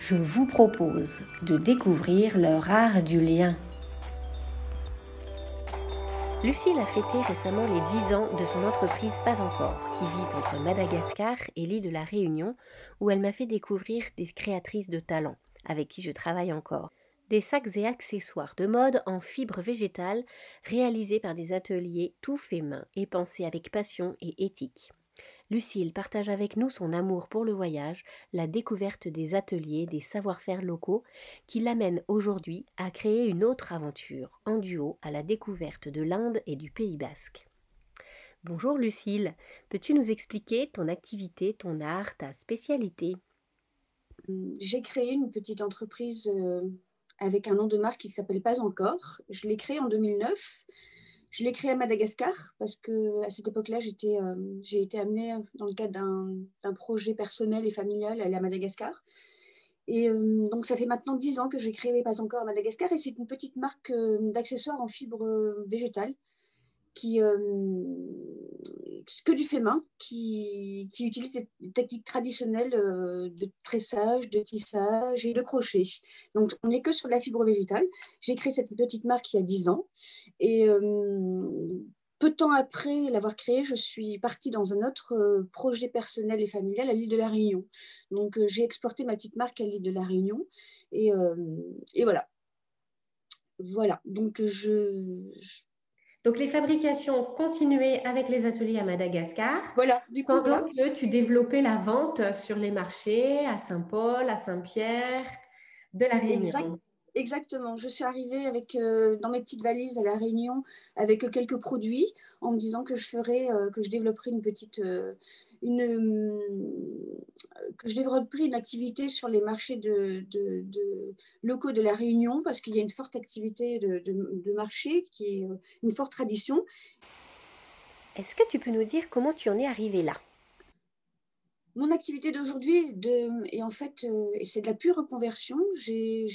Je vous propose de découvrir leur art du lien. Lucille a fêté récemment les 10 ans de son entreprise Pas encore, qui vit entre Madagascar et l'île de la Réunion, où elle m'a fait découvrir des créatrices de talent, avec qui je travaille encore. Des sacs et accessoires de mode en fibres végétales réalisés par des ateliers tout fait main et pensés avec passion et éthique. Lucille partage avec nous son amour pour le voyage, la découverte des ateliers, des savoir-faire locaux, qui l'amènent aujourd'hui à créer une autre aventure en duo à la découverte de l'Inde et du Pays basque. Bonjour Lucille, peux-tu nous expliquer ton activité, ton art, ta spécialité? J'ai créé une petite entreprise euh, avec un nom de marque qui s'appelle Pas encore. Je l'ai créée en 2009 je l'ai créé à Madagascar parce que à cette époque-là, euh, j'ai été amenée dans le cadre d'un projet personnel et familial à à Madagascar. Et euh, donc, ça fait maintenant dix ans que j'ai créé Pas encore à Madagascar et c'est une petite marque euh, d'accessoires en fibre végétale qui, euh, que du fait qui, utilise des techniques traditionnelles euh, de tressage, de tissage et de crochet. Donc, on n'est que sur la fibre végétale. J'ai créé cette petite marque il y a 10 ans. Et euh, peu de temps après l'avoir créée, je suis partie dans un autre projet personnel et familial à l'île de la Réunion. Donc, j'ai exporté ma petite marque à l'île de la Réunion. Et voilà. Voilà. Donc, je donc les fabrications continuaient avec les ateliers à Madagascar. Voilà, du coup. Pendant que tu développais la vente sur les marchés à Saint-Paul, à Saint-Pierre, de la Réunion? Exactement. Je suis arrivée avec, euh, dans mes petites valises à La Réunion avec quelques produits en me disant que je ferais, euh, que je développerais une petite, euh, une, euh, que je repris une activité sur les marchés de, locaux de la Réunion parce qu'il y a une forte activité de, marché qui est euh, une forte tradition. Est-ce que tu peux nous dire comment tu en es arrivé là? Mon activité d'aujourd'hui est en fait, euh, c'est de la pure reconversion. J'ai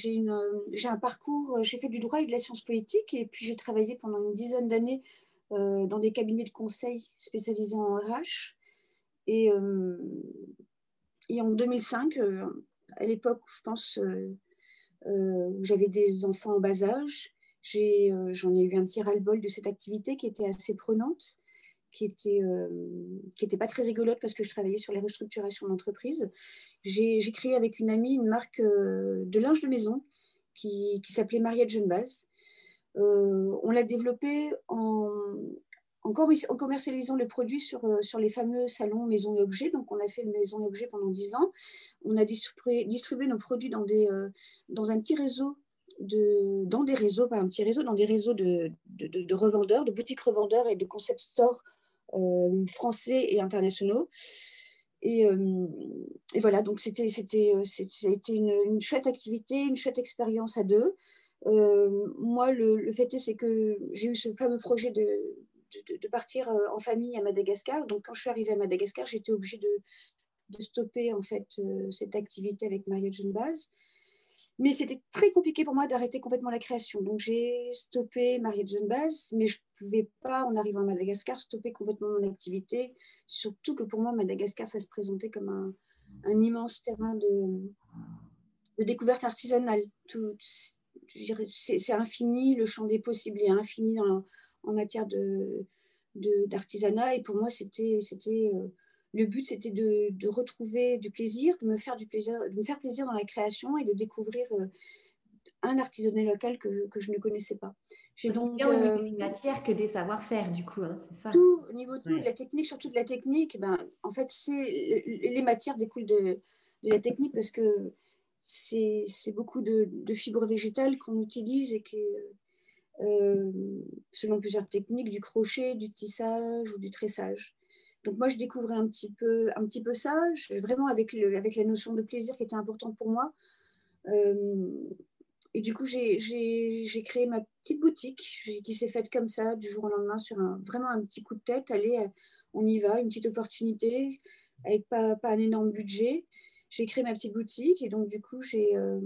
un parcours, j'ai fait du droit et de la science politique et puis j'ai travaillé pendant une dizaine d'années dans des cabinets de conseil spécialisés en RH. Et, euh, et en 2005, euh, à l'époque, je pense, euh, où j'avais des enfants en bas âge, j'en ai, eu un petit ras-le-bol de cette activité qui était assez prenante qui était, qui était pas très rigolote parce que je travaillais sur les restructurations d'entreprise. J'ai créé avec une amie une marque de linge de maison qui, qui s'appelait Mariette Jeune on l'a développée en, en, commercialisant le produit sur, euh, sur les fameux salons maisons et objets. Donc, on a fait maisons et objets pendant 10 ans. On a distribué, nos produits dans, des, euh, dans un petit réseau de, dans des réseaux, pas un petit réseau, dans des réseaux de, de, revendeurs, de boutiques revendeurs et de concept stores euh, français et internationaux. Et, voilà, donc c'était, a été une, une, chouette activité, une chouette expérience à deux. moi, le, le fait est, c'est que j'ai eu ce fameux projet de, de, partir euh, en famille à Madagascar. Donc, quand je suis arrivée à Madagascar, j'étais obligée de, stopper en fait euh, cette activité avec Marielle Jeune Base. Mais c'était très compliqué pour moi d'arrêter complètement la création. Donc j'ai stoppé Marie de Jeune Base, mais je ne pouvais pas, en arrivant à Madagascar, stopper complètement mon activité. Surtout que pour moi, Madagascar, ça se présentait comme un, immense terrain de, découverte artisanale. C'est infini, le champ des possibles est infini dans en matière d'artisanat. De, et pour moi, c'était euh, le but, c'était de, de, retrouver du plaisir, de me faire du plaisir, de me faire plaisir dans la création et de découvrir euh, un artisanat local que, que, je ne connaissais pas. J'ai donc bien au niveau euh, des matières que des savoir-faire, du coup, hein, c'est ça. Tout au niveau de la technique, surtout de la technique. Ben, en fait, c'est les matières découlent de, de, la technique parce que c'est beaucoup de, de, fibres végétales qu'on utilise et qui, euh, selon plusieurs techniques, du crochet, du tissage ou du tressage. Donc moi, je découvrais un petit peu, un petit peu ça, vraiment avec, le, avec la notion de plaisir qui était importante pour moi. Euh, et du coup, j'ai créé ma petite boutique qui s'est faite comme ça, du jour au lendemain, sur un, vraiment un petit coup de tête. Allez, on y va, une petite opportunité, avec pas, pas un énorme budget. J'ai créé ma petite boutique et donc, du coup, j'ai euh,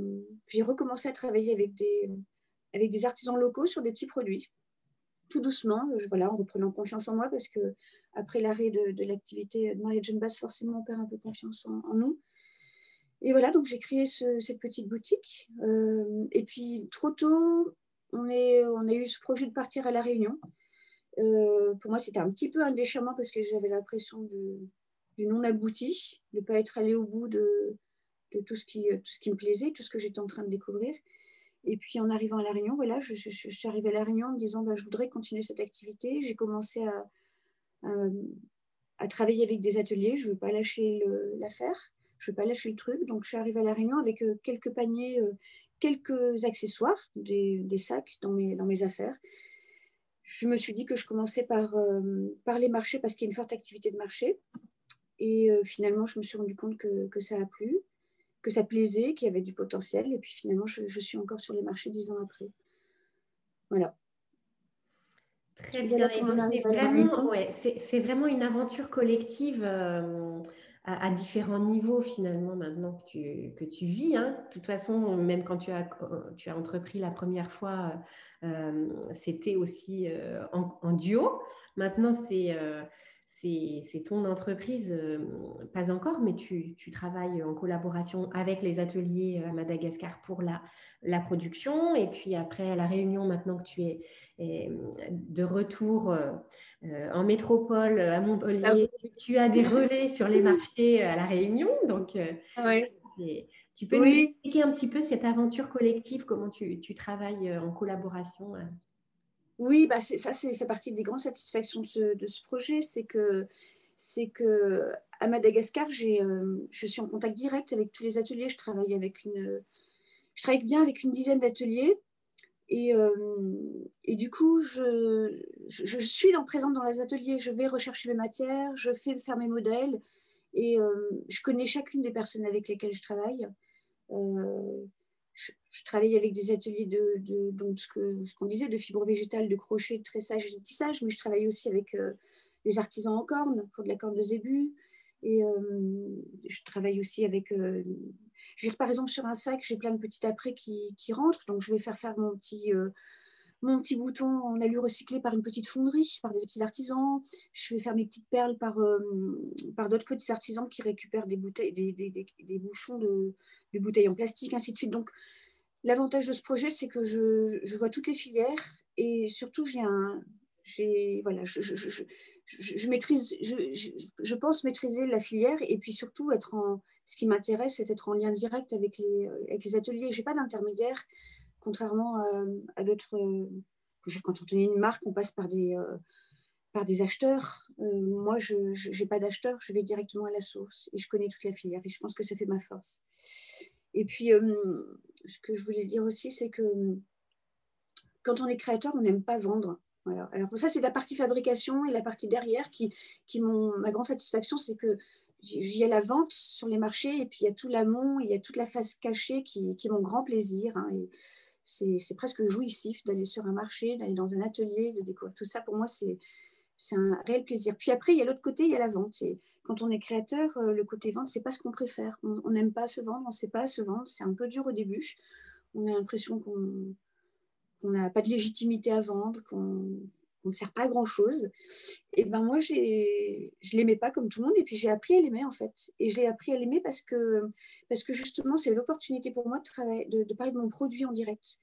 recommencé à travailler avec des, avec des artisans locaux sur des petits produits tout doucement, voilà, en reprenant confiance en moi, parce que après l'arrêt de, l'activité de Marie Jeune Bass, forcément, on perd un peu confiance en, nous. Et voilà, donc j'ai créé cette petite boutique. Euh, et puis, trop tôt, on, a eu ce projet de partir à La Réunion. Euh, pour moi, c'était un petit peu un déchirement parce que j'avais l'impression du non abouti, de ne pas être allé au bout de, tout ce qui me plaisait, tout ce que j'étais en train de découvrir. Et puis en arrivant à La Réunion, voilà, je, suis arrivée à La Réunion en me disant bah, je voudrais continuer cette activité. J'ai commencé à, travailler avec des ateliers. Je ne veux pas lâcher l'affaire, je ne veux pas lâcher le truc. Donc je suis arrivée à La Réunion avec euh, quelques paniers, euh, quelques accessoires, des, sacs dans mes, affaires. Je me suis dit que je commençais par, euh, par les marchés parce qu'il y a une forte activité de marché. Et finalement, je me suis rendu compte que ça a plu que ça plaisait, qu'il y avait du potentiel. Et puis finalement, je, suis encore sur les marchés dix ans après. Voilà. Très bien. C'est vraiment, une aventure collective euh, à, différents niveaux finalement maintenant que tu, que tu vis. Hein. De toute façon, même quand tu as, tu as entrepris la première fois, euh, c'était aussi euh, en, en, duo. Maintenant, c'est c'est ton entreprise, euh, pas encore, mais tu, travailles en collaboration avec les ateliers à Madagascar pour la, la production. Et puis après, à la Réunion, maintenant que tu es, de retour euh, euh, en métropole à Montpellier, ah tu as des relais sur les marchés à la Réunion. Donc, tu peux nous expliquer un petit peu cette aventure collective, comment tu, tu travailles en collaboration oui, bah ça, fait partie des grandes satisfactions de ce, projet. C'est que, à Madagascar, euh, je suis en contact direct avec tous les ateliers. Je travaille, bien avec une dizaine d'ateliers. Et, euh, du coup, je, suis présente dans les ateliers. Je vais rechercher mes matières, je fais faire mes modèles. Et euh, je connais chacune des personnes avec lesquelles je travaille je, travaille avec des ateliers de, ce qu'on disait, de fibres végétales, de crochet, de tressage et de tissage, mais je travaille aussi avec euh, artisans en corne pour de la corne de zébu. Et euh, je travaille aussi avec. Euh, je vais par exemple sur un sac, j'ai plein de petits apprêts qui, qui, rentrent, donc je vais faire faire mon petit mon petit bouton en alu recyclé par une petite fonderie, par des petits artisans. Je vais faire mes petites perles par, par d'autres petits artisans qui récupèrent des, bouteilles, des, des, des, bouchons de, de, bouteilles en plastique, ainsi de suite. Donc, L'avantage de ce projet, c'est que je, je, vois toutes les filières et surtout, j'ai un, voilà, je, je, je maîtrise, je, pense maîtriser la filière et puis surtout être en, ce qui m'intéresse, c'est être en lien direct avec les, avec les ateliers. J'ai pas d'intermédiaire, contrairement à, d'autres. Quand on tenait une marque, on passe par des, par des acheteurs. Euh, moi, je n'ai pas d'acheteur, je vais directement à la source et je connais toute la filière et je pense que ça fait ma force. Et puis, euh, ce que je voulais dire aussi, c'est que quand on est créateur, on n'aime pas vendre. Alors ça, c'est la partie fabrication et la partie derrière qui, qui m'ont ma grande satisfaction, c'est que il y la vente sur les marchés et puis il y a tout l'amont, il y a toute la face cachée qui, qui est mon grand plaisir. Hein, c'est presque jouissif d'aller sur un marché, d'aller dans un atelier, de découvrir tout ça. Pour moi, c'est un réel plaisir. Puis après, il y a l'autre côté, il y a la vente. Et quand on est créateur, euh, le côté vente, c'est pas ce qu'on préfère. On n'aime pas se vendre, on ne sait pas se vendre. C'est un peu dur au début. on a l'impression qu'on n'a pas de légitimité à vendre, qu'on ne sert pas à grand chose. Et ben moi, je ne l'aimais pas comme tout le monde, et puis j'ai appris à l'aimer en fait. Et j'ai appris à l'aimer parce que, justement, c'est l'opportunité pour moi de, travailler, de, parler de mon produit en direct.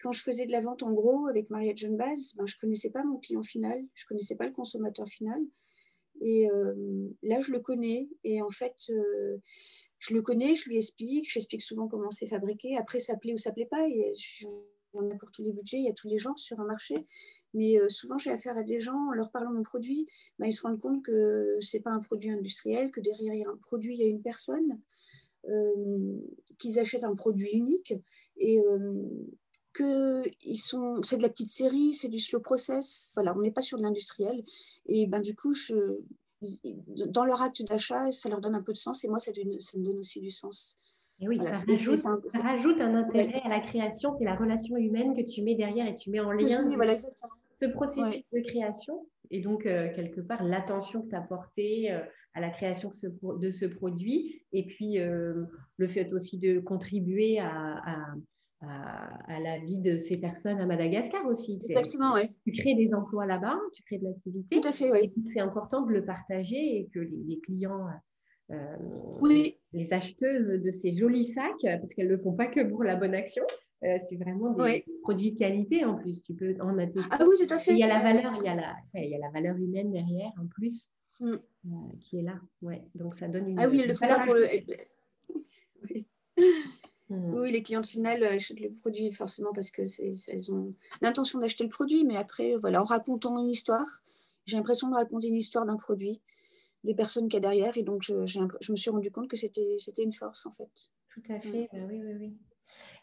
Quand je faisais de la vente en gros avec Mariette John Baz, je ne connaissais pas mon client final, je ne connaissais pas le consommateur final. Et euh, là, je le connais. Et en fait, euh, je le connais, je lui explique, j'explique souvent comment c'est fabriqué. Après, ça plaît ou ça plaît pas. Et on a pour tous les budgets, il y a tous les genres sur un marché. Mais euh, souvent, j'ai affaire à des gens, en leur parlant de mon produit, bah, ils se rendent compte que ce n'est pas un produit industriel, que derrière il y un produit, il y a une personne, qu'ils achètent un produit unique et que sont, c'est de la petite série, c'est du slow process. Voilà, on n'est pas sur de l'industriel. Et ben, du coup, dans leur acte d'achat, ça leur donne un peu de sens et moi, ça, ça me donne aussi du sens. Et oui, ça, rajoute, un, intérêt à la création, c'est la relation humaine que tu mets derrière et tu mets en lien ce processus de création et donc euh, quelque part l'attention que tu as portée euh, à la création de ce, produit et puis euh, le fait aussi de contribuer à, à, la vie de ces personnes à Madagascar aussi. Exactement, oui. Tu crées des emplois là-bas, tu crées de l'activité. Tout à fait, oui. C'est important de le partager et que les, clients, oui. les acheteuses de ces jolis sacs, parce qu'elles ne le font pas que pour la bonne action, euh, c'est vraiment des produits de qualité en plus. Tu peux en attester. Ah oui, tout à fait. il y a la valeur, il y a la, il y a la valeur humaine derrière en plus mm. euh, qui est là. Ouais. Donc ça donne une. Ah oui, le font pour le. Oui. Mmh. Oui, les clientes finales achètent le produit forcément parce que elles ont l'intention d'acheter le produit, mais après, voilà, en racontant une histoire, j'ai l'impression de raconter une histoire d'un produit, des personnes qu'il y a derrière, et donc je, je, me suis rendu compte que c'était une force en fait. Tout à fait, mmh. bah oui, oui, oui.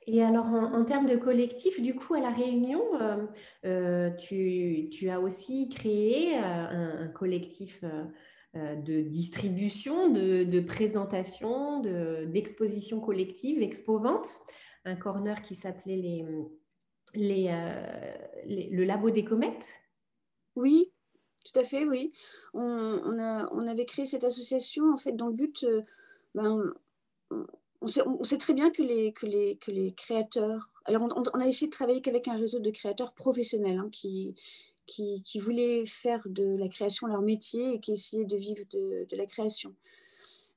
Et alors, en, termes de collectif, du coup, à La Réunion, euh, euh, tu, tu, as aussi créé euh, un, collectif de distribution, de, présentation, d'exposition collective, expo-vente, un corner qui s'appelait les, les, euh, le Labo des comètes. Oui, tout à fait, oui. On, avait créé cette association en fait dans le but, euh, ben, on, sait, très bien que les, créateurs, alors on, a essayé de travailler qu'avec un réseau de créateurs professionnels hein, qui, voulaient faire de la création leur métier et qui essayaient de vivre de, la création.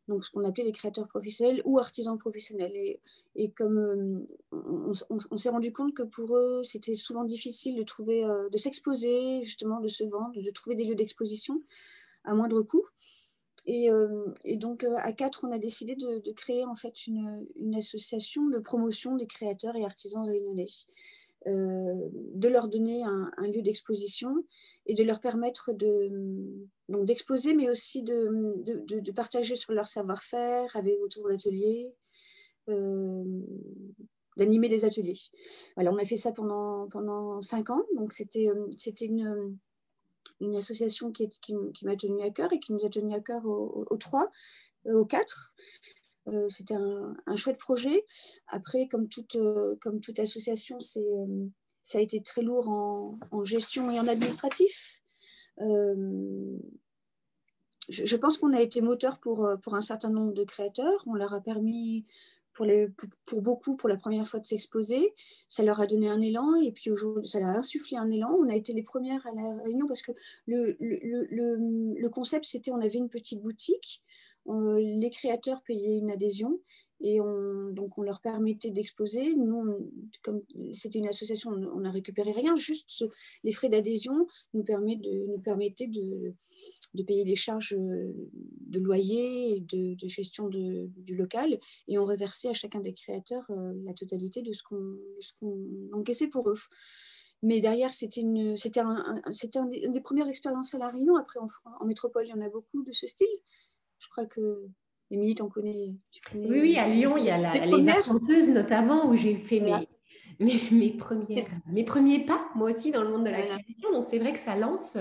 Donc, ce qu'on appelait les créateurs professionnels ou artisans professionnels. Et, comme euh, on, s'est rendu compte que pour eux, c'était souvent difficile de trouver, euh, de s'exposer, justement, de se vendre, de trouver des lieux d'exposition à moindre coût. Et, euh, donc, à quatre, on a décidé de, de créer en fait une, une, association de promotion des créateurs et artisans réunionnais. Euh, de leur donner un, lieu d'exposition et de leur permettre d'exposer, mais aussi de, partager sur leur savoir-faire avec autour d'ateliers, euh, d'animer des ateliers. Voilà, on a fait ça pendant, pendant cinq ans, donc c'était euh, une, une association qui, qui, m'a tenu à cœur et qui nous a tenu à cœur aux trois, aux quatre. Euh, c'était un, chouette projet. Après, comme toute, euh, comme toute association, euh, ça a été très lourd en, gestion et en administratif. Je, pense qu'on a été moteur pour, pour un certain nombre de créateurs. On leur a permis pour, les, pour, beaucoup, pour la première fois, de s'exposer. Ça leur a donné un élan et puis aujourd'hui, ça leur a insufflé un élan. On a été les premières à la réunion parce que le, le, le, le concept, c'était on avait une petite boutique les créateurs payaient une adhésion et on, donc on leur permettait d'exposer. Nous, comme c'était une association, on n'a récupéré rien, juste les frais d'adhésion nous, permet de, nous permettaient de, de, payer les charges de loyer et de, gestion du local et on reversait à chacun des créateurs euh, la totalité de ce qu'on encaissait pour eux. Mais derrière, c'était un, un, une des premières expériences à La Réunion. Après, en métropole, il y en a beaucoup de ce style. Je crois que Émilie, t'en connais, Oui, oui, à Lyon, il y a la, les affronteuses notamment où j'ai fait mes, mes, premières, mes premiers pas, moi aussi, dans le monde de la création. Donc, c'est vrai que ça lance,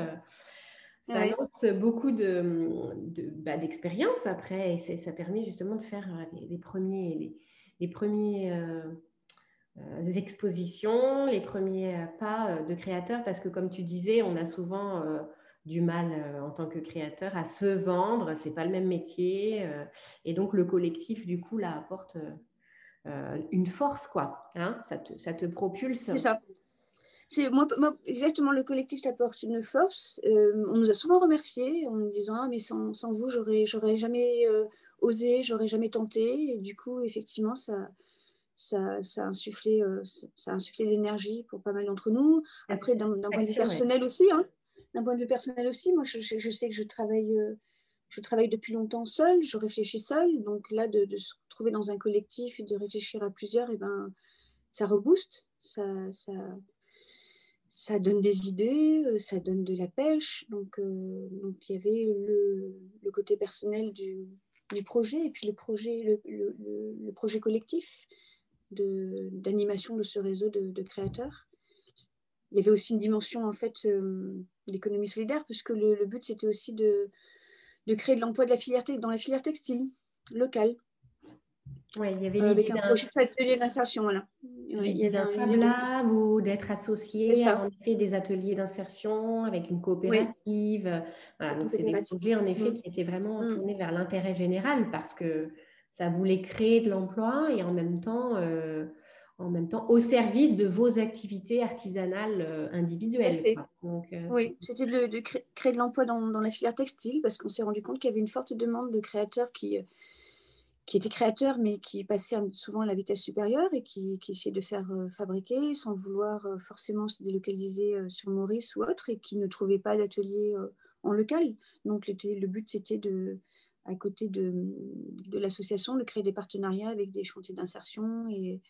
ça lance beaucoup d'expériences de, bah, après. Et ça permet justement de faire euh, les, premiers, les, les premiers euh, euh, expositions, les premiers pas de créateurs. Parce que, comme tu disais, on a souvent du mal euh, en tant que créateur à se vendre, c'est pas le même métier. Euh, et donc le collectif, du coup, là, apporte une force, quoi. Hein ça, te, ça te propulse. C'est ça. C'est moi, exactement le collectif t'apporte une force. on nous a souvent remerciés en nous disant ah, mais sans, sans vous j'aurais j'aurais jamais osé, j'aurais jamais tenté. Et du coup effectivement ça ça, ça, a insufflé, ça a insufflé de l'énergie pour pas mal d'entre nous. Après d'un point de vue personnel aussi, hein, d'un point de vue personnel aussi, moi je, sais que je travaille je travaille depuis longtemps seule, je réfléchis seule, donc là, de, se retrouver dans un collectif et de réfléchir à plusieurs, et eh ben, ça rebooste, ça, ça, ça, donne des idées, euh, ça donne de la pêche. Donc, euh, donc il y avait le, côté personnel du, du, projet et puis le projet, le, le, projet collectif d'animation de, ce réseau de, créateurs. Il y avait aussi une dimension en fait euh, d'économie solidaire, puisque le but c'était aussi de de créer de l'emploi de la filière dans la filière textile locale. Oui, il y avait euh, avec un projet d'atelier d'insertion, voilà. Il y avait un Fab Lab ou d'être associé à en effet, des ateliers d'insertion avec une coopérative. Voilà, donc c'est des projets en effet mm. qui étaient vraiment mm. tournés vers l'intérêt général parce que ça voulait créer de l'emploi et en même temps euh, en même temps au service de vos activités artisanales euh, individuelles. Donc, euh, oui, c'était de, créer de l'emploi dans, la filière textile parce qu'on s'est rendu compte qu'il y avait une forte demande de créateurs qui, euh, qui étaient créateurs mais qui passaient souvent à la vitesse supérieure et qui, qui essayaient de faire fabriquer sans vouloir forcément se délocaliser sur Maurice ou autre et qui ne trouvaient pas d'atelier en local. Donc le but c'était de à côté de, de l'association, de créer des partenariats avec des chantiers d'insertion et,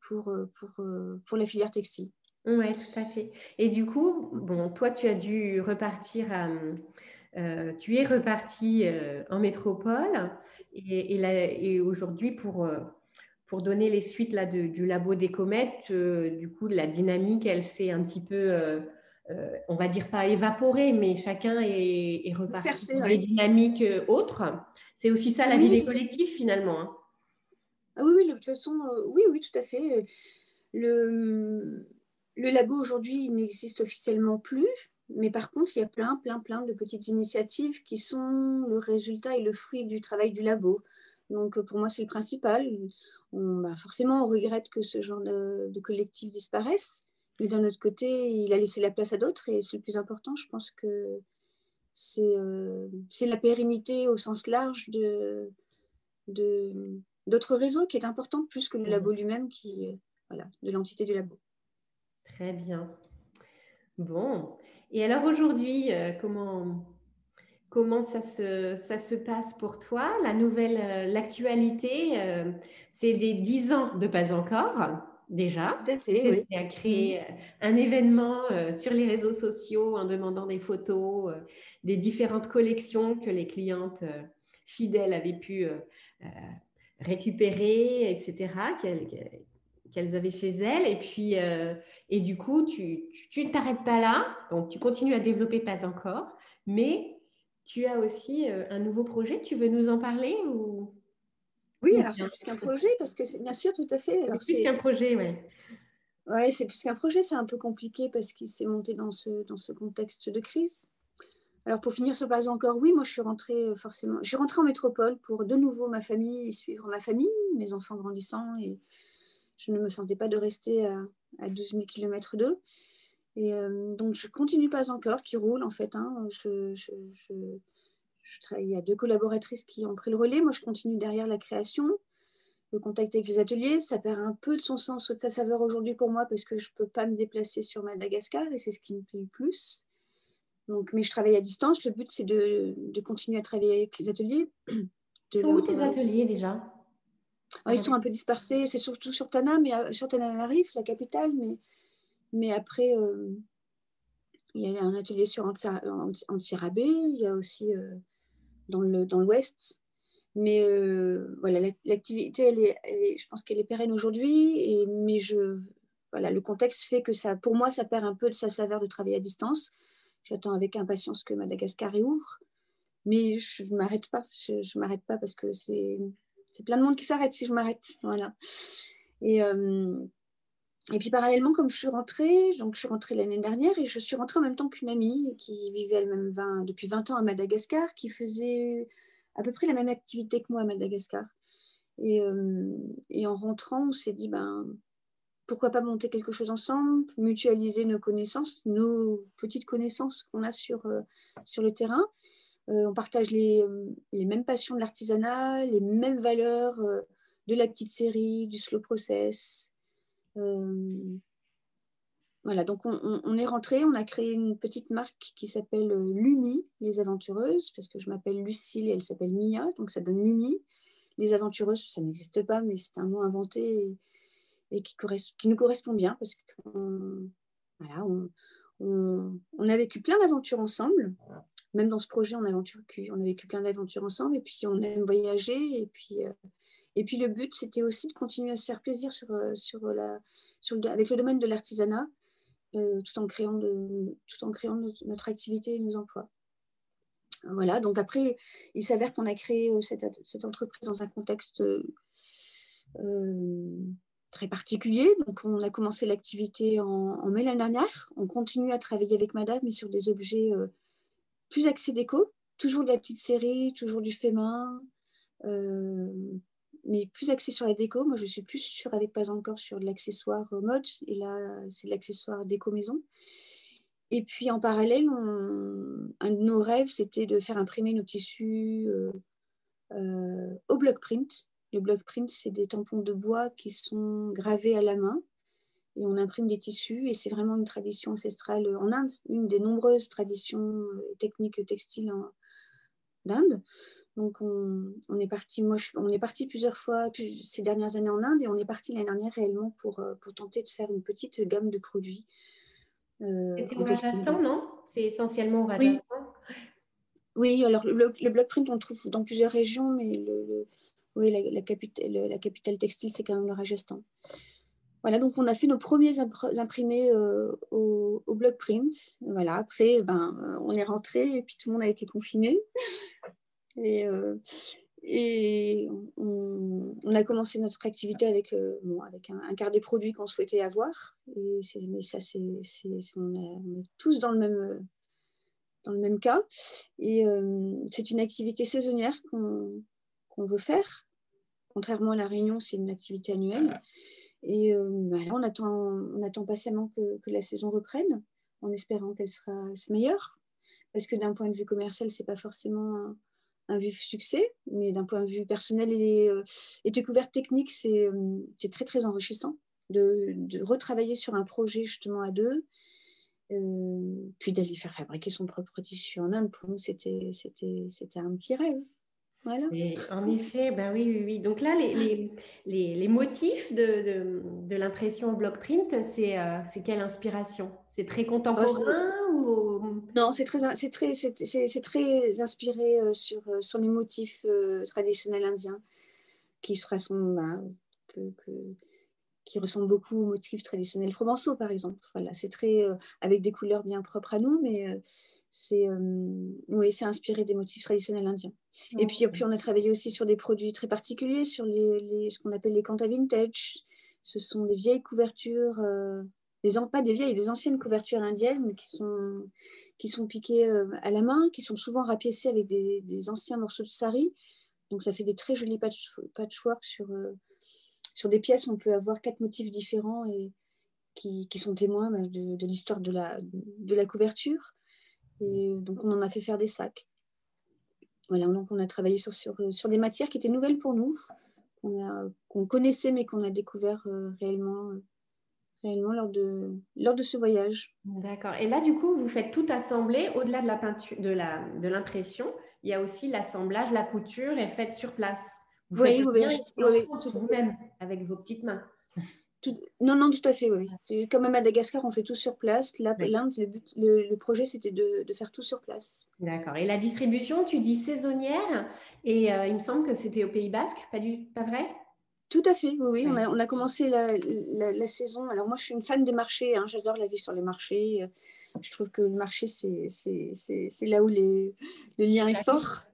pour, euh, pour, euh, pour la filière textile. Oui, tout à fait. Et du coup, bon, toi, tu as dû repartir euh, tu es reparti en métropole et, et, aujourd'hui, pour, pour donner les suites là, du labo des comètes, du coup, la dynamique, elle s'est un petit peu, on va dire pas évaporée, mais chacun est, reparti dans des dynamiques autres. C'est aussi ça la vie des collectifs finalement. Hein. Ah oui, oui, de toute façon, euh, oui, oui, tout à fait. Le, labo aujourd'hui n'existe officiellement plus, mais par contre, il y a plein, plein, plein de petites initiatives qui sont le résultat et le fruit du travail du labo. Donc pour moi, c'est le principal. On, bah, forcément, on regrette que ce genre de, de collectif disparaisse, mais d'un autre côté, il a laissé la place à d'autres et c'est le plus important. Je pense que c'est euh, la pérennité au sens large de, de, d'autres réseaux qui est important plus que le mhm. labo lui-même, qui voilà, de l'entité du labo. Très bien. Bon. Et alors aujourd'hui, euh, comment, comment ça se, ça se passe pour toi? La nouvelle, euh, l'actualité, euh, c'est des dix ans de pas encore déjà. Tout à fait. As créé mhm. un événement sur les réseaux sociaux en demandant des photos des différentes collections que les clientes fidèles avaient pu récupérer, etc., qu'elles avaient chez elles. Et puis, euh, et du coup, tu ne t'arrêtes pas là, donc tu continues à développer pas encore, mais tu as aussi euh, un nouveau projet. Tu veux nous en parler ou... Oui, alors c'est plus qu'un projet, parce que c'est bien sûr, tout à fait. C'est plus qu'un projet, oui. Oui, c'est plus qu'un projet, c'est un peu compliqué parce qu'il s'est monté dans ce, dans ce contexte de crise. Alors pour finir sur Pas encore, oui, moi je suis rentrée euh, forcément, je suis rentrée en métropole pour de nouveau ma famille, suivre ma famille, mes enfants grandissant, et je ne me sentais pas de rester à, à 12 000 km d'eux. Et euh, donc je continue Pas encore, qui roule en fait. Hein. Je, je, il y a deux collaboratrices qui ont pris le relais, moi je continue derrière la création. Le contact avec les ateliers, ça perd un peu de son sens ou de sa saveur aujourd'hui pour moi parce que je ne peux pas me déplacer sur Madagascar et c'est ce qui me plaît le plus. Donc, mais je travaille à distance. Le but, c'est de, de, continuer à travailler avec les ateliers. Sont où tes ateliers déjà? Ah, Ils sont un peu dispersés. C'est surtout sur Tana, mais euh, sur Tananarive, la capitale. Mais, mais après, euh, il y a un atelier sur Antirabé. Il y a aussi euh, dans l'ouest. Dans mais voilà, l'activité, elle est, je pense qu'elle est pérenne aujourd'hui. Mais je, voilà, le contexte fait que ça, pour moi, ça perd un peu de sa saveur de travailler à distance. J'attends avec impatience que Madagascar réouvre. Mais je ne m'arrête pas. Je m'arrête pas parce que c'est plein de monde qui s'arrête si je m'arrête. Et, euh, et puis parallèlement, comme je suis rentrée, donc je suis rentrée l'année dernière et je suis rentrée en même temps qu'une amie qui vivait depuis 20 ans à Madagascar, qui faisait à peu près la même activité que moi à Madagascar. Et, et en rentrant, on s'est dit, ben, pourquoi pas monter quelque chose ensemble, mutualiser nos connaissances, nos petites connaissances qu'on a sur, sur le terrain. on partage les, les, mêmes passions de l'artisanat, les mêmes valeurs de la petite série, du slow process. Voilà, donc on, est rentré, on a créé une petite marque qui s'appelle euh, Lumi, les aventureuses, parce que je m'appelle Lucille et elle s'appelle Mia, donc ça donne Lumi. Les aventureuses, ça n'existe pas, mais c'est un mot inventé qui, qui, nous correspond bien, parce qu'on voilà, on, a vécu plein d'aventures ensemble. Même dans ce projet, on a, a vécu plein d'aventures ensemble, et puis on aime voyager, et puis, euh, et puis le but, c'était aussi de continuer à se faire plaisir sur, euh, sur la, sur avec le domaine de l'artisanat euh, tout en créant, de, tout en créant notre, activité et nos emplois. Voilà, donc après, il s'avère qu'on a créé cette, cette, entreprise dans un contexte très particulier. Donc, on a commencé l'activité en, mai l'année dernière. On continue à travailler avec Madame, mais sur des objets plus axés déco. Toujours de la petite série, toujours du fait main mais plus axé sur la déco. Moi, je suis plus sur, avec pas encore, sur de l'accessoire euh, mode. Et là, c'est de l'accessoire déco maison. Et puis, en parallèle, un de nos rêves, c'était de faire imprimer nos tissus euh, euh, au block print. Le block print, c'est des tampons de bois qui sont gravés à la main. Et on imprime des tissus. Et c'est vraiment une tradition ancestrale en Inde, une des nombreuses traditions techniques textiles d'Inde. Donc on, est parti, moi on est parti plusieurs fois ces dernières années en Inde et on est parti l'année dernière réellement pour, euh, pour tenter de faire une petite gamme de produits. Euh, C'était au Rajasthan, non? C'est essentiellement au Rajasthan? Oui. alors le, le, block print on le trouve dans plusieurs régions, mais le, oui, la, capitale, textile c'est quand même le Rajasthan. Voilà, donc on a fait nos premiers imprimés euh, au, au, block print. Voilà, après, ben, on est rentré et puis tout le monde a été confiné. Et, euh, et on, a commencé notre activité avec, euh, avec un, quart des produits qu'on souhaitait avoir. Et mais ça, c'est, on, est tous dans le même, dans le même cas. Et euh, c'est une activité saisonnière qu'on, veut faire. Contrairement à la Réunion, c'est une activité annuelle. Et bah on, attend, on attend patiemment que, la saison reprenne, en espérant qu'elle sera meilleure. Parce que d'un point de vue commercial, c'est pas forcément un vif succès, mais d'un point de vue personnel et, euh, découverte technique, euh, c'est très très enrichissant de, retravailler sur un projet justement à deux, euh, puis d'aller faire fabriquer son propre tissu en Inde. Pour nous, c'était un petit rêve. Voilà. en effet, ben oui, oui, oui. Donc là, les, les, les, les motifs de, de, de l'impression block print, c'est quelle inspiration? C'est très oh, contemporain non, c'est très, très, très inspiré euh, sur, euh, sur les motifs euh, traditionnels indiens qui se ressemblent, bah, qui ressemblent beaucoup aux motifs traditionnels provençaux, par exemple. Voilà, c'est très avec des couleurs bien propres à nous, mais c'est oui, c'est inspiré des motifs traditionnels indiens. Et puis, puis, on a travaillé aussi sur des produits très particuliers, sur les, les ce qu'on appelle les canta vintage. Ce sont des vieilles couvertures des, pas des vieilles, des anciennes couvertures indiennes qui sont, qui sont piquées euh, à la main, qui sont souvent rapiécées avec des, anciens morceaux de sari. Donc ça fait des très jolis patch, patchwork sur, euh, sur des pièces. On peut avoir quatre motifs différents et qui, qui sont témoins bah, de, de l'histoire de la, de la couverture. Et donc on en a fait faire des sacs. Voilà, donc on a travaillé sur, sur, sur des matières qui étaient nouvelles pour nous, qu'on connaissait mais qu'on a découvert euh, réellement réellement lors de, lors de ce voyage. D'accord. Et là, du coup, vous faites tout assembler au-delà de la peinture, de la, de l'impression. Il y a aussi l'assemblage, la couture est faite sur place. Vous oui, oui, oui, vous-même avec vos petites mains. Non, non, tout à fait, oui. Comme à Madagascar, on fait tout sur place. Là, l'Inde, le, le, projet, c'était de, de, faire tout sur place. D'accord. Et la distribution, tu dis saisonnière, et euh, il me semble que c'était au Pays Basque, pas, du, pas vrai? Tout à fait, oui, oui. On, a, on a commencé la, la, saison. Alors moi, je suis une fan des marchés. Hein. J'adore la vie sur les marchés. Je trouve que le marché, c'est là où les, le lien est fort.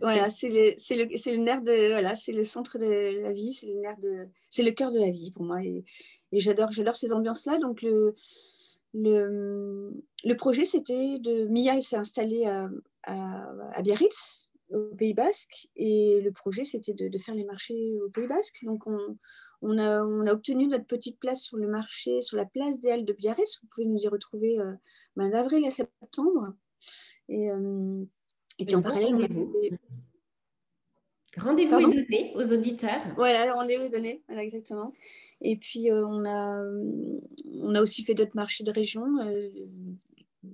Voilà, c'est le, le, nerf de, voilà, c'est le centre de la vie, c'est le nerf de, c'est le cœur de la vie pour moi. Et, j'adore, j'adore ces ambiances-là. Donc le, le, le projet, c'était de Mia s'est installée à, Biarritz au Pays Basque. Et le projet, c'était de, faire les marchés au Pays Basque. Donc, on, a, on, a, obtenu notre petite place sur le marché, sur la place des Halles de Biarritz. Vous pouvez nous y retrouver euh, ben, d'avril à septembre. Et, euh, et puis, en parallèle. Rendez-vous est donné aux auditeurs. Voilà, le rendez-vous est donné, voilà, exactement. Et puis, euh, on, a, on a aussi fait d'autres marchés de région,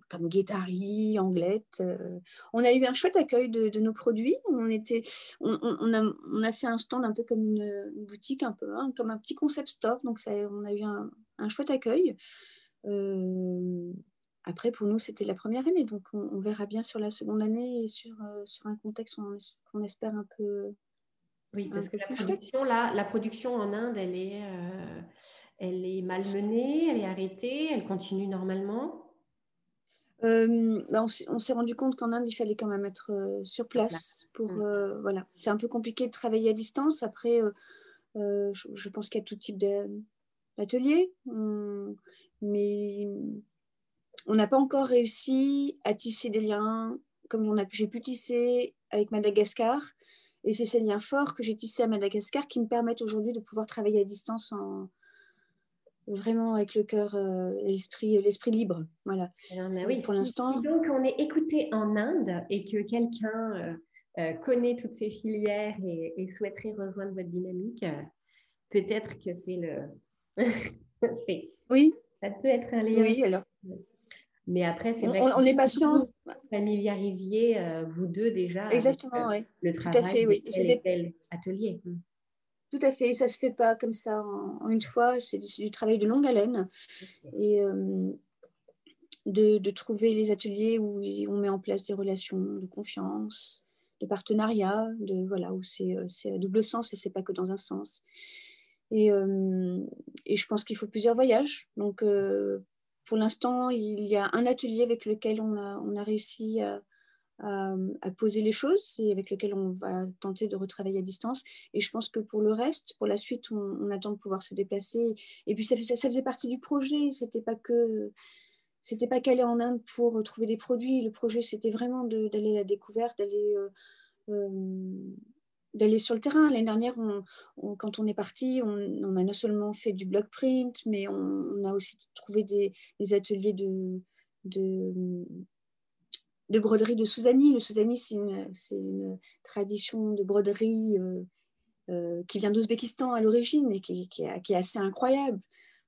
comme Guétari, Anglette. Euh, on a eu un chouette accueil de, nos produits. On, était, on, a, on, a, fait un stand un peu comme une, boutique, un peu, hein, comme un petit concept store. Donc, ça, on a eu un, un chouette accueil. Euh, après, pour nous, c'était la première année. Donc, on, verra bien sur la seconde année et sur, euh, sur un contexte qu'on espère un peu. Oui, parce que la production, là, la production en Inde, elle est, elle est malmenée, elle est arrêtée, elle continue normalement? Euh, bah, on, s'est rendu compte qu'en Inde, il fallait quand même être euh, sur place. Pour, mm. euh, voilà. C'est un peu compliqué de travailler à distance. Après, je, pense qu'il y a tout type d'ateliers, mais on n'a pas encore réussi à tisser des liens comme j'ai pu tisser avec Madagascar. Et c'est ces liens forts que j'ai tissés à Madagascar qui me permettent aujourd'hui de pouvoir travailler à distance en, vraiment avec le cœur, euh, l'esprit, l'esprit libre. Voilà. oui, pour l'instant. donc on est écouté en Inde et que quelqu'un euh, euh, connaît toutes ces filières et, souhaiterait rejoindre votre dynamique, peut-être que c'est le. oui. Ça peut être un lien. Oui, alors. Mais après, c'est vrai on, on est patient. Familiarisiez vous deux déjà. Exactement, oui. Le travail Tout à fait, oui. Et atelier. Hmm. Tout à fait, ça ne se fait pas comme ça en, une fois, c'est du, travail de longue haleine. Et euh, de, trouver les ateliers où on met en place des relations de confiance, de partenariat, de, voilà, où c'est à double sens et c'est pas que dans un sens. Et, euh, et je pense qu'il faut plusieurs voyages. Donc, euh, pour l'instant, il y a un atelier avec lequel on a, on a réussi à, poser les choses et avec lequel on va tenter de retravailler à distance. Et je pense que pour le reste, pour la suite, on, attend de pouvoir se déplacer. Et puis ça, faisait partie du projet. C'était pas que c'était pas qu'aller en Inde pour trouver des produits. Le projet, c'était vraiment d'aller à la découverte, d'aller euh, euh, d'aller sur le terrain. L'année dernière, quand on est parti, on, a non seulement fait du block print, mais on, a aussi trouvé des, ateliers de, de de broderie de Souzani. Le Souzani, c'est une, tradition de broderie euh, euh, qui vient d'Ouzbékistan à l'origine et qui, est assez incroyable.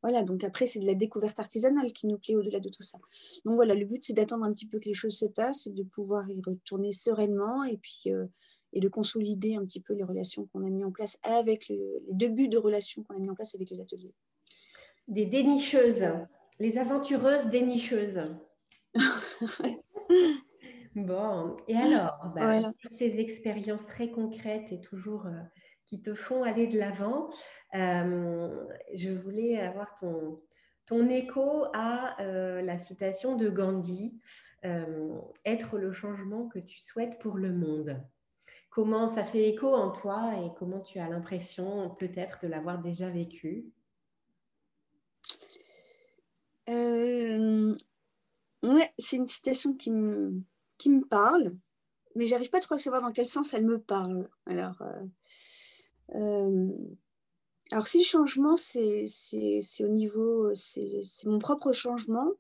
Voilà, donc après, c'est de la découverte artisanale qui nous plaît au-delà de tout ça. Donc voilà, le but, c'est d'attendre un petit peu que les choses se tassent et de pouvoir y retourner sereinement et puis euh, et de consolider un petit peu les relations qu'on a mis en place avec les débuts de relations qu'on a mis en place avec les ateliers. Des dénicheuses, les aventureuses dénicheuses. Bon, et alors, bah, ces expériences très concrètes et toujours euh, qui te font aller de l'avant, euh, je voulais avoir ton, ton écho à euh, la citation de Gandhi, être le changement que tu souhaites pour le monde. Comment ça fait écho en toi et comment tu as l'impression peut-être de l'avoir déjà vécu? Ouais, c'est une citation qui me, qui me parle, mais j'arrive pas trop à savoir dans quel sens elle me parle. Alors, euh, euh, alors si le changement, c'est au niveau, c'est mon propre changement,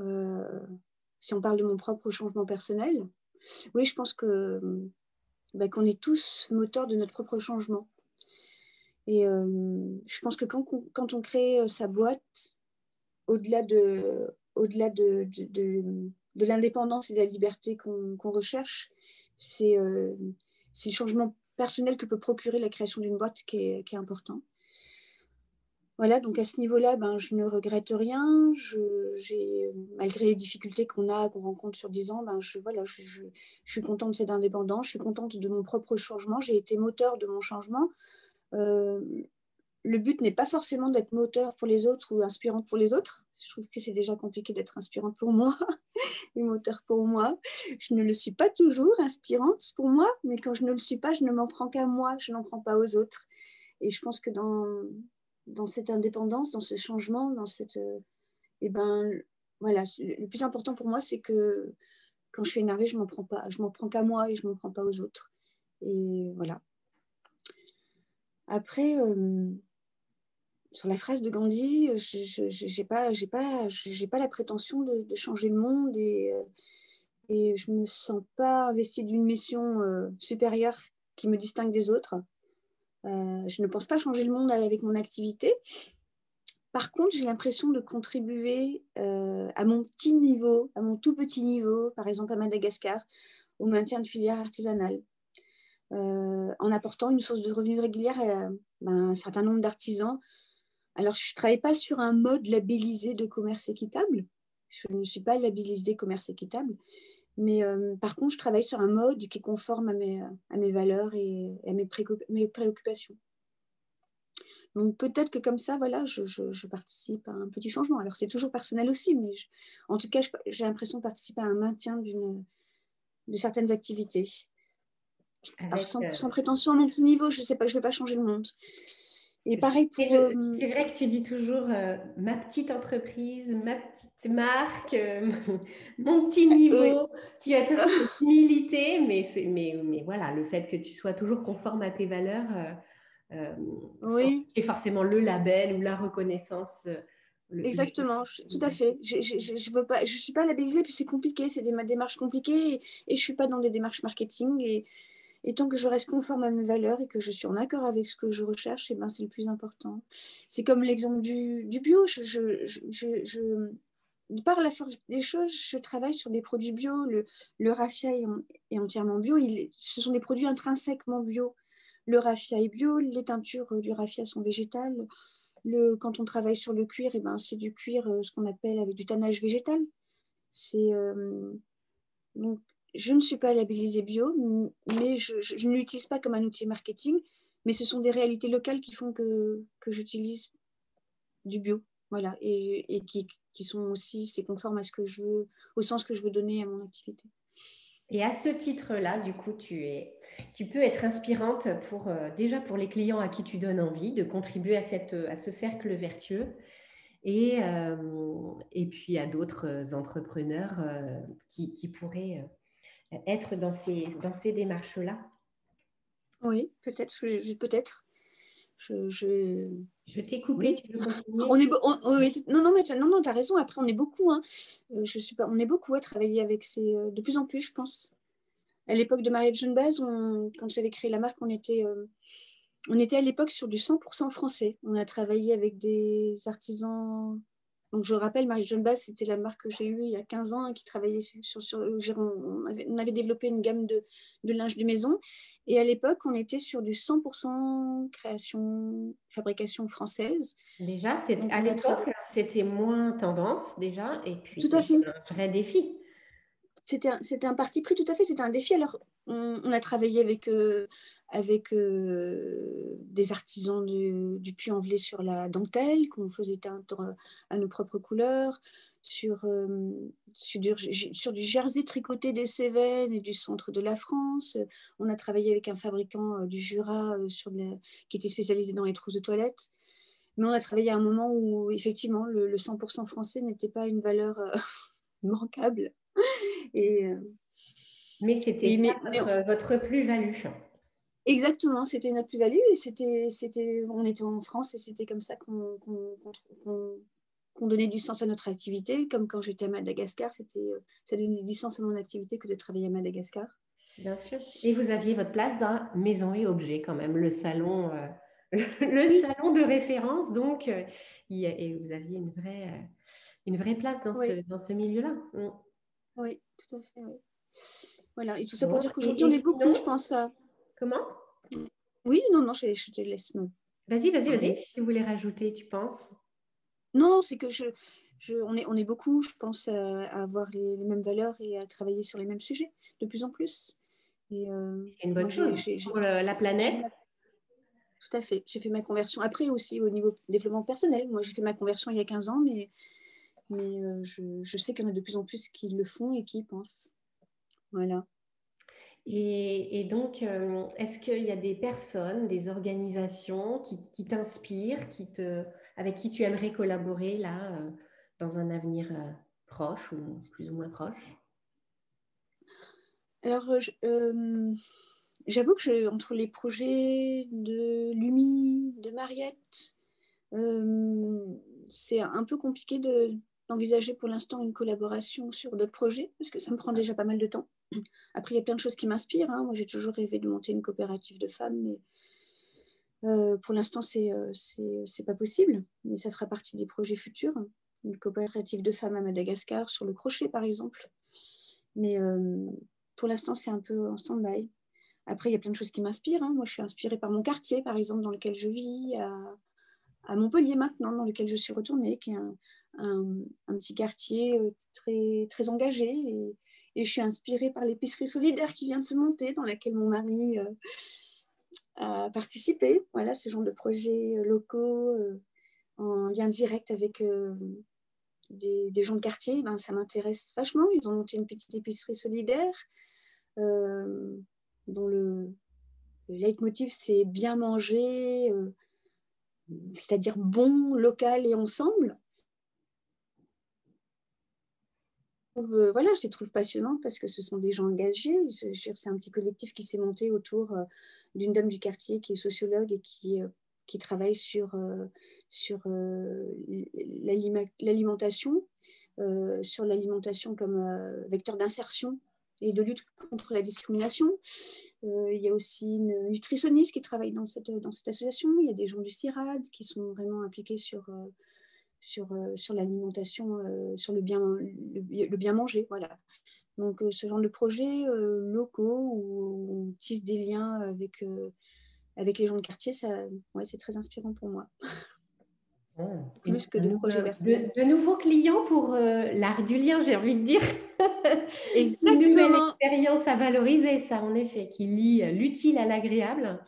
euh, si on parle de mon propre changement personnel, oui, je pense que bah, qu'on est tous moteurs de notre propre changement. Et je pense que quand, on crée sa boîte, au-delà de, l'indépendance et de la liberté qu'on recherche, euh, c'est le changement personnel que peut procurer la création d'une boîte qui est, important. Voilà, donc à ce niveau-là, ben, je ne regrette rien. Je, malgré les difficultés qu'on a, qu'on rencontre sur 10 ans, ben, je, voilà, je, suis contente de cette indépendance, je suis contente de mon propre changement, j'ai été moteur de mon changement. Euh, le but n'est pas forcément d'être moteur pour les autres ou inspirante pour les autres. Je trouve que c'est déjà compliqué d'être inspirante pour moi et moteur pour moi. Je ne le suis pas toujours inspirante pour moi, mais quand je ne le suis pas, je ne m'en prends qu'à moi, je n'en prends pas aux autres. Et je pense que dans, dans cette indépendance, dans ce changement, dans cette, euh, eh ben, voilà, le plus important pour moi, c'est que quand je suis énervée, je m'en prends pas, je m'en prends qu'à moi et je m'en prends pas aux autres. Et voilà. Après, sur la phrase de Gandhi, je n'ai pas, pas, pas la prétention de, changer le monde et, et je me sens pas investie d'une mission supérieure qui me distingue des autres. Je ne pense pas changer le monde avec mon activité. Par contre, j'ai l'impression de contribuer à mon petit niveau, à mon tout petit niveau, par exemple à Madagascar, au maintien de filières artisanales. Euh, en apportant une source de revenus régulière à, ben, un certain nombre d'artisans. Alors, je ne travaille pas sur un mode labellisé de commerce équitable. Je ne suis pas labellisée commerce équitable. Mais euh, par contre, je travaille sur un mode qui est conforme à mes, à mes valeurs et, à mes, mes, préoccupations. Donc peut-être que comme ça, voilà, je, je, participe à un petit changement. Alors c'est toujours personnel aussi, mais en tout cas, j'ai l'impression de participer à un maintien de certaines activités. Euh, sans, prétention à mon petit niveau, je sais pas, je vais pas changer le monde. Et pareil pour. Euh, c'est vrai que tu dis toujours euh, ma petite entreprise, ma petite marque, mon petit niveau. Tu as toujours cette humilité, mais, mais, mais voilà, le fait que tu sois toujours conforme à tes valeurs, oui. et forcément le label ou la reconnaissance. Exactement, tout à fait. Je ne je, suis pas labellisée, puis c'est compliqué, c'est des démarches compliquées, et, et je ne suis pas dans des démarches marketing. Et, et tant que je reste conforme à mes valeurs et que je suis en accord avec ce que je recherche, et eh ben, c'est le plus important. C'est comme l'exemple du, du, bio. Je, je, je, par la force des choses, je travaille sur des produits bio. Le, le raffia est, entièrement bio. Il, ce sont des produits intrinsèquement bio. Le raffia est bio, les teintures du raffia sont végétales. Le, quand on travaille sur le cuir, et eh ben, c'est du cuir, euh, ce qu'on appelle avec du tannage végétal. C'est euh, donc je ne suis pas labellisée bio, mais je, ne l'utilise pas comme un outil marketing, mais ce sont des réalités locales qui font que, que j'utilise du bio, voilà, et, qui, qui, sont aussi, c'est conforme à ce que je veux, au sens que je veux donner à mon activité. Et à ce titre-là, du coup, tu, es, tu peux être inspirante pour, euh, déjà pour les clients à qui tu donnes envie de contribuer à, cette, à ce cercle vertueux et, euh, et puis à d'autres entrepreneurs euh, qui, pourraient être dans ces, dans ces démarches-là Oui, peut-être. Peut-être. Je, je... je t'ai coupé, tu veux continuer? On est, Non, non, mais non, non, tu as raison. Après, on est beaucoup. Hein. Euh, je suis pas, on est beaucoup à travailler avec ces. Euh, de plus en plus, je pense. À l'époque de Marie Jeune Baz, quand j'avais créé la marque, on était, euh, on était à l'époque sur du 100% français. On a travaillé avec des artisans donc, je rappelle, Marie-Jeanne Basse, c'était la marque que j'ai eue il y a 15 ans, qui travaillait sur. sur on, avait, développé une gamme de, de, linge de maison. Et à l'époque, on était sur du 100% création, fabrication française. Déjà, à l'époque, c'était moins tendance, déjà. Et puis, tout à fait. un vrai défi. C'était un, un, parti pris, tout à fait. C'était un défi. Alors, on, a travaillé avec, euh, avec euh, des artisans du, du Puy-en-Velay sur la dentelle qu'on faisait teindre à nos propres couleurs, sur, euh, sur, du, sur, du, jersey tricoté des Cévennes et du centre de la France. On a travaillé avec un fabricant du Jura sur qui était spécialisé dans les trousses de toilette. Mais on a travaillé à un moment où, effectivement, le, 100% français n'était pas une valeur manquable. Et, mais c'était votre, plus-value. Exactement, c'était notre plus-value et c'était, c'était, on était en France et c'était comme ça qu'on, donnait du sens à notre activité. Comme quand j'étais à Madagascar, c'était, ça donnait du sens à mon activité que de travailler à Madagascar. Bien sûr. Et vous aviez votre place dans Maison et Objets quand même, le salon, euh, le salon de référence. Donc, euh, et vous aviez une vraie, euh, une vraie place dans ce, dans ce milieu-là. Mm. Oui, tout à fait. Oui. Voilà, et tout ça pour dire qu'aujourd'hui, on est beaucoup, je pense. À... Comment? Oui, non, non, je, te laisse. Vas-y, vas-y, vas-y. Si vous voulez rajouter, tu penses? Non, c'est que je, je, on, est, on est beaucoup, je pense, à, avoir les, mêmes valeurs et à travailler sur les mêmes sujets de plus en plus. Euh, c'est une bonne chose pour la planète. Tout à fait. J'ai fait ma conversion. Après aussi, au niveau développement personnel, moi, j'ai fait ma conversion il y a 15 ans, mais, mais euh, je, je, sais qu'il y en a de plus en plus qui le font et qui y pensent. Voilà. Et, donc, euh, est-ce qu'il y a des personnes, des organisations qui, t'inspirent, qui te, avec qui tu aimerais collaborer là, euh, dans un avenir euh, proche ou plus ou moins proche? Alors, j'avoue que entre les projets de Lumi, de Mariette, c'est un peu compliqué d'envisager pour l'instant une collaboration sur d'autres projets parce que ça me prend déjà pas mal de temps. Après, il y a plein de choses qui m'inspirent. Hein. Moi, j'ai toujours rêvé de monter une coopérative de femmes, mais euh, pour l'instant, c'est euh, c'est pas possible. Mais ça fera partie des projets futurs. Une coopérative de femmes à Madagascar sur le crochet, par exemple. Mais euh, pour l'instant, c'est un peu en stand-by. Après, il y a plein de choses qui m'inspirent. Hein. Moi, je suis inspirée par mon quartier, par exemple, dans lequel je vis, à, Montpellier maintenant, dans lequel je suis retournée, qui est un, un, petit quartier très, très engagé. Et je suis inspirée par l'épicerie solidaire qui vient de se monter, dans laquelle mon mari euh, a participé. Voilà, ce genre de projets euh, locaux euh, en lien direct avec des, gens de quartier, ben, ça m'intéresse vachement. Ils ont monté une petite épicerie solidaire dont le, le leitmotiv c'est bien manger, c'est-à-dire bon, local et ensemble. Euh, voilà, je les trouve passionnantes parce que ce sont des gens engagés. C'est un petit collectif qui s'est monté autour euh, d'une dame du quartier qui est sociologue et qui, euh, qui travaille sur, sur l'alimentation, sur l'alimentation comme vecteur d'insertion et de lutte contre la discrimination. il y a aussi une nutritionniste qui travaille dans cette, dans cette association. Il y a des gens du CIRAD qui sont vraiment impliqués sur sur l'alimentation, euh, sur le bien, le, bien manger. Voilà. Donc, euh, ce genre de projets locaux où on tisse des liens avec, avec les gens de quartier, ça, ouais, c'est très inspirant pour moi. Plus que de, projets personnels. De, nouveaux clients pour l'art du lien, j'ai envie de dire. Exactement. Une nouvelle expérience à valoriser, ça, en effet, qui lie l'utile à l'agréable.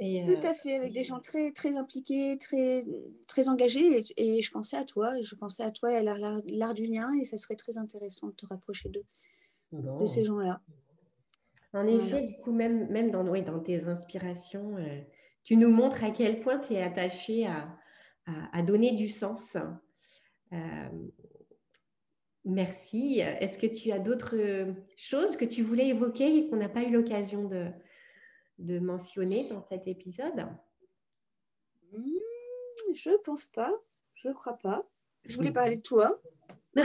Tout à fait, avec des gens très, très impliqués, très, très engagés. Et, je pensais à toi, je pensais à toi et à l'art du lien, et ça serait très intéressant de te rapprocher de ces gens-là. En effet, du coup, même, même dans, dans tes inspirations, euh, tu nous montres à quel point tu es attaché à, à, donner du sens. Euh, merci. Est-ce que tu as d'autres choses que tu voulais évoquer et qu'on n'a pas eu l'occasion de, de mentionner dans cet épisode hmm, Je pense pas. Je crois pas. Je voulais parler de toi. non,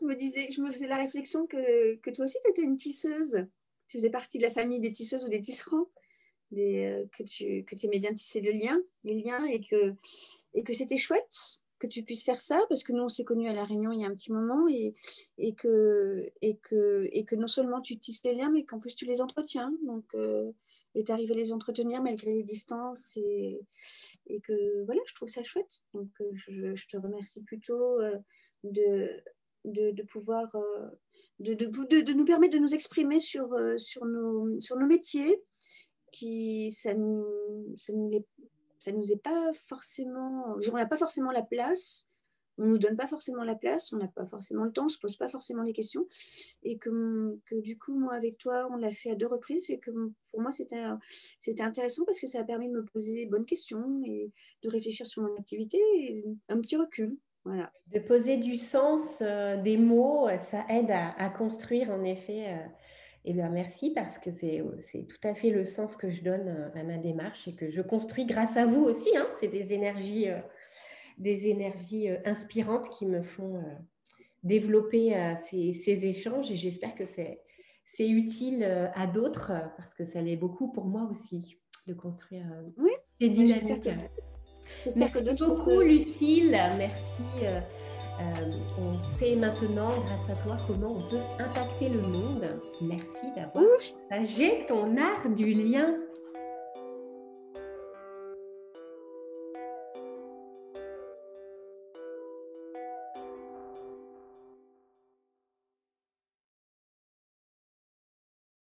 je me disais, je me faisais la réflexion que, toi aussi, tu étais une tisseuse. Tu faisais partie de la famille des tisseuses ou des tisserands. Euh, que tu que aimais bien tisser le lien, les liens et que, et que c'était chouette que tu puisses faire ça, parce que nous, on s'est connus à La Réunion il y a un petit moment, et, et, que, et, que, et que non seulement tu tisses les liens, mais qu'en plus tu les entretiens. Donc, euh, et arrives à les entretenir malgré les distances, et, et que voilà, je trouve ça chouette. Donc, euh, je, te remercie plutôt euh, de, de, pouvoir, de, de, de, nous permettre de nous exprimer sur, sur, nos, sur nos métiers, qui ça nous, ça nous ça nous est pas forcément, on n'a pas forcément la place, on nous donne pas forcément la place, on n'a pas forcément le temps, on se pose pas forcément les questions, et que, que du coup moi avec toi on l'a fait à deux reprises, et que pour moi c'était c'était intéressant parce que ça a permis de me poser les bonnes questions et de réfléchir sur mon activité, un petit recul. Voilà. De poser du sens, euh, des mots, ça aide à, construire en effet. Euh, eh bien, merci parce que c'est tout à fait le sens que je donne euh, à ma démarche et que je construis grâce à vous aussi. Hein. C'est des énergies, euh, des énergies euh, inspirantes qui me font développer ces, échanges et j'espère que c'est utile à d'autres parce que ça l'est beaucoup pour moi aussi de construire oui, ces dynamiques. Merci beaucoup, Lucille. Merci. Euh, on sait maintenant, grâce à toi, comment on peut impacter le monde. Merci d'avoir partagé ton art du lien.